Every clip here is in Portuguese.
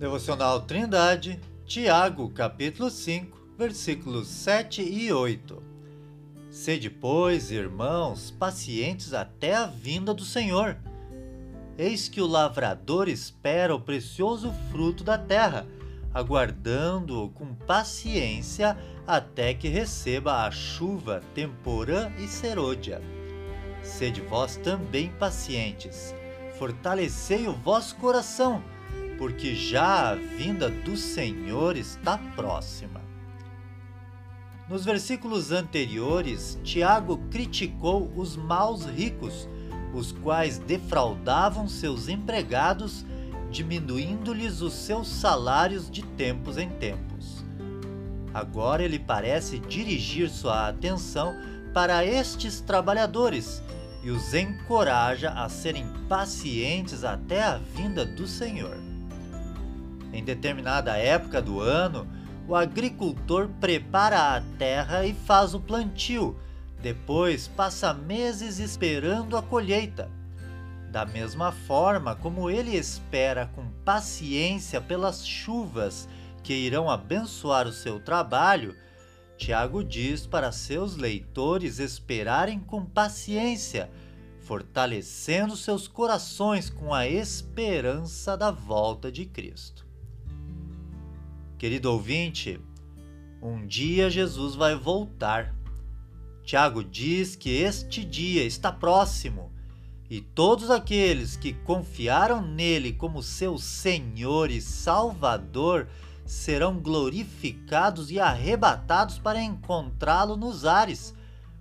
Devocional Trindade, Tiago, capítulo 5, versículos 7 e 8. Sede, pois, irmãos, pacientes até a vinda do Senhor. Eis que o lavrador espera o precioso fruto da terra, aguardando-o com paciência até que receba a chuva temporã e serôdia. Sede vós também pacientes, fortalecei o vosso coração, porque já a vinda do Senhor está próxima. Nos versículos anteriores, Tiago criticou os maus ricos, os quais defraudavam seus empregados, diminuindo-lhes os seus salários de tempos em tempos. Agora ele parece dirigir sua atenção para estes trabalhadores e os encoraja a serem pacientes até a vinda do Senhor. Em determinada época do ano, o agricultor prepara a terra e faz o plantio, depois passa meses esperando a colheita. Da mesma forma como ele espera com paciência pelas chuvas que irão abençoar o seu trabalho, Tiago diz para seus leitores esperarem com paciência, fortalecendo seus corações com a esperança da volta de Cristo. Querido ouvinte, um dia Jesus vai voltar. Tiago diz que este dia está próximo e todos aqueles que confiaram nele como seu Senhor e Salvador serão glorificados e arrebatados para encontrá-lo nos ares,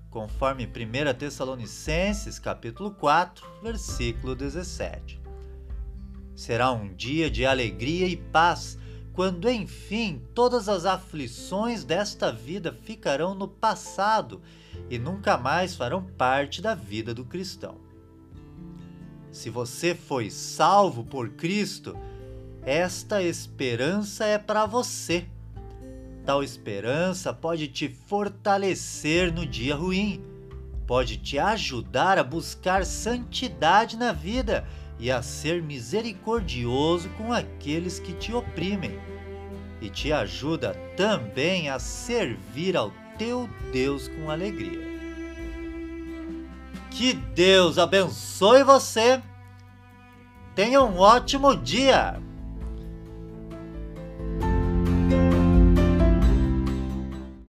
conforme 1 Tessalonicenses capítulo 4, versículo 17. Será um dia de alegria e paz quando enfim todas as aflições desta vida ficarão no passado e nunca mais farão parte da vida do cristão. Se você foi salvo por Cristo, esta esperança é para você. Tal esperança pode te fortalecer no dia ruim, pode te ajudar a buscar santidade na vida e a ser misericordioso com aqueles que te oprimem, e te ajuda também a servir ao teu Deus com alegria. Que Deus abençoe você. Tenha um ótimo dia!